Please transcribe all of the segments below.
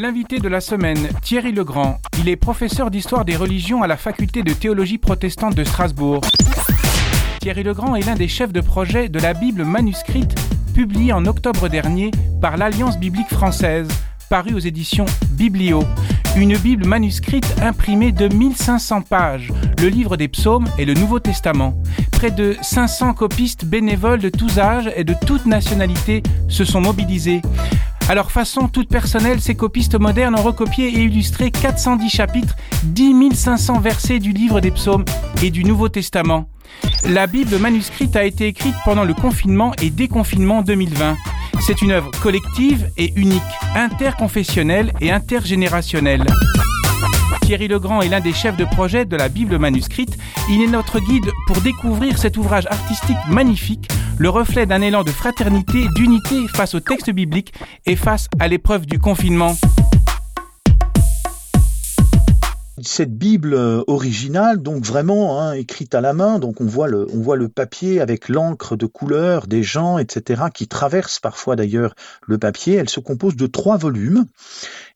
L'invité de la semaine, Thierry Legrand. Il est professeur d'histoire des religions à la faculté de théologie protestante de Strasbourg. Thierry Legrand est l'un des chefs de projet de la Bible manuscrite publiée en octobre dernier par l'Alliance biblique française, parue aux éditions Biblio. Une Bible manuscrite imprimée de 1500 pages, le livre des psaumes et le Nouveau Testament. Près de 500 copistes bénévoles de tous âges et de toutes nationalités se sont mobilisés. Alors façon toute personnelle, ces copistes modernes ont recopié et illustré 410 chapitres, 10 500 versets du livre des psaumes et du Nouveau Testament. La Bible manuscrite a été écrite pendant le confinement et déconfinement 2020. C'est une œuvre collective et unique, interconfessionnelle et intergénérationnelle. Thierry Legrand est l'un des chefs de projet de la Bible manuscrite. Il est notre guide pour découvrir cet ouvrage artistique magnifique le reflet d'un élan de fraternité, d'unité face au texte biblique et face à l'épreuve du confinement. Cette Bible euh, originale, donc vraiment hein, écrite à la main, donc on voit le, on voit le papier avec l'encre de couleur des gens, etc., qui traversent parfois d'ailleurs le papier. Elle se compose de trois volumes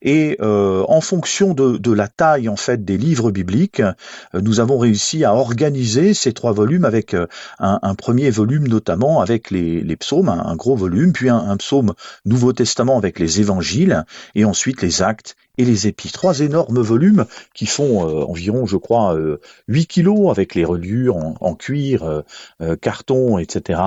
et euh, en fonction de, la taille en fait des livres bibliques, euh, nous avons réussi à organiser ces trois volumes avec un, un premier volume notamment avec les, psaumes, un, gros volume, puis un, psaume Nouveau Testament avec les évangiles et ensuite les actes et les épis. Trois énormes volumes qui font euh, environ, je crois, euh, 8 kilos avec les reliures en, cuir, euh, euh, carton, etc.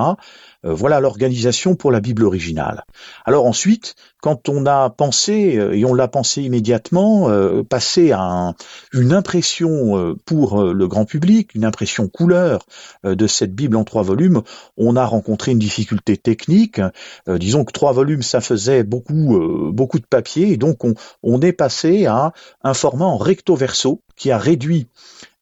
voilà l'organisation pour la Bible originale. Alors ensuite, quand on a pensé, et on l'a pensé immédiatement, passer à une impression pour le grand public, une impression couleur de cette Bible en trois volumes, on a rencontré une difficulté technique. disons que trois volumes, ça faisait beaucoup, beaucoup de papier, et donc on, on est passé à un format en recto verso qui a réduit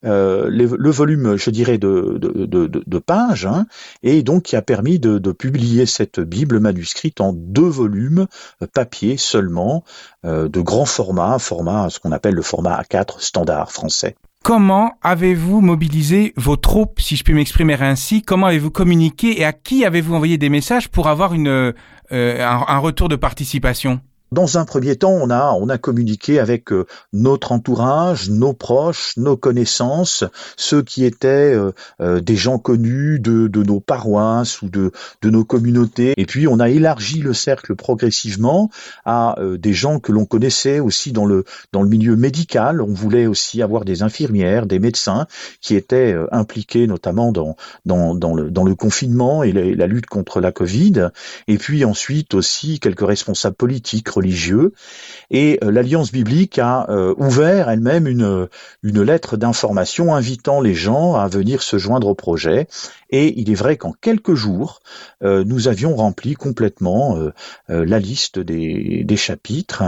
euh, le volume, je dirais, de, de, pages, hein, et donc qui a permis de, publier cette Bible manuscrite en deux volumes, euh, papier seulement, euh, de grand format, format, ce qu'on appelle le format A4 standard français. Comment avez-vous mobilisé vos troupes, si je puis m'exprimer ainsi? Comment avez-vous communiqué et à qui avez-vous envoyé des messages pour avoir une, un retour de participation? Dans un premier temps, on a, on a communiqué avec euh, notre entourage, nos proches, nos connaissances, ceux qui étaient euh, euh, des gens connus de, de, nos paroisses ou de, de nos communautés. Et puis, on a élargi le cercle progressivement à des gens que l'on connaissait aussi dans le, dans le milieu médical. On voulait aussi avoir des infirmières, des médecins qui étaient impliqués notamment dans, dans, dans, le, dans le confinement et la, lutte contre la Covid. Et puis ensuite aussi quelques responsables politiques, religieux. Et euh, l'Alliance biblique a euh, ouvert elle-même une, une lettre d'information invitant les gens à venir se joindre au projet. Et il est vrai qu'en quelques jours, euh, nous avions rempli complètement la liste des, des chapitres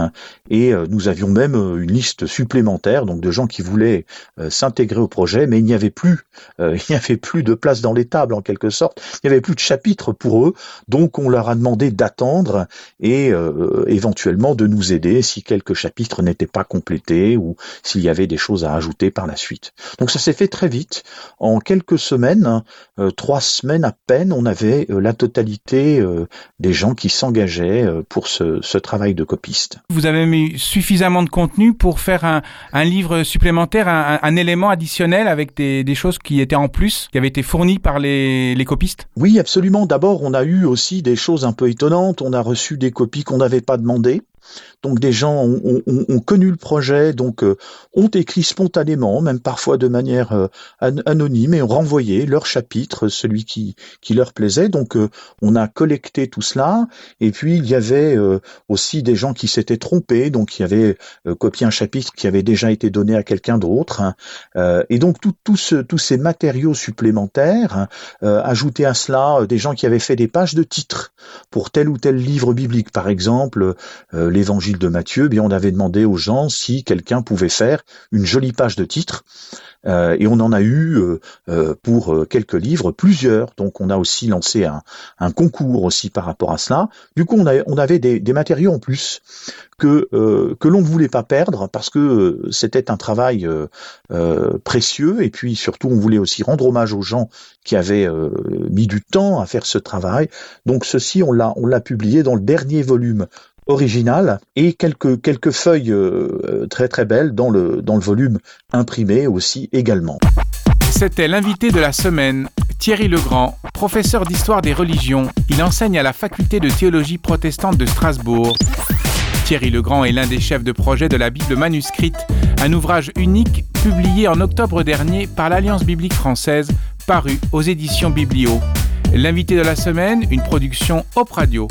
et nous avions même une liste supplémentaire donc de gens qui voulaient s'intégrer au projet, mais il n'y avait plus, il n'y avait plus de place dans les tables en quelque sorte, il n'y avait plus de chapitres pour eux, donc on leur a demandé d'attendre et éventuellement de nous aider si quelques chapitres n'étaient pas complétés ou s'il y avait des choses à ajouter par la suite. Donc ça s'est fait très vite. En quelques semaines, euh, trois semaines à peine, on avait euh, la totalité euh, des gens qui s'engageaient pour ce, travail de copiste. Vous avez mis suffisamment de contenu pour faire un, livre supplémentaire, un, élément additionnel avec des, choses qui étaient en plus, qui avaient été fournies par les, les copistes? Oui, absolument. D'abord, on a eu aussi des choses un peu étonnantes. On a reçu des copies qu'on n'avait pas demandées Monday donc des gens ont, connu le projet, donc euh, ont écrit spontanément, même parfois de manière euh, anonyme, et ont renvoyé leur chapitre, celui qui, leur plaisait. Donc euh, on a collecté tout cela, et puis il y avait aussi des gens qui s'étaient trompés, donc il y avait copié un chapitre qui avait déjà été donné à quelqu'un d'autre. Hein. et donc tout, tous ces matériaux supplémentaires, hein, ajoutés à cela des gens qui avaient fait des pages de titres pour tel ou tel livre biblique, par exemple l'évangile de Matthieu, eh bien on avait demandé aux gens si quelqu'un pouvait faire une jolie page de titre. Euh, et on en a eu euh, euh, pour quelques livres plusieurs. Donc on a aussi lancé un, concours aussi par rapport à cela. Du coup, on, on avait des, matériaux en plus que que l'on ne voulait pas perdre parce que c'était un travail précieux et puis surtout on voulait aussi rendre hommage aux gens qui avaient mis du temps à faire ce travail. Donc ceci on l'a publié dans le dernier volume original et quelques, quelques feuilles euh, très très belles dans le, dans le volume imprimé aussi également. C'était l'invité de la semaine, Thierry Legrand, professeur d'histoire des religions. Il enseigne à la faculté de théologie protestante de Strasbourg. Thierry Legrand est l'un des chefs de projet de la Bible manuscrite, un ouvrage unique publié en octobre dernier par l'Alliance biblique française, paru aux éditions Biblio. L'invité de la semaine, une production Op Radio.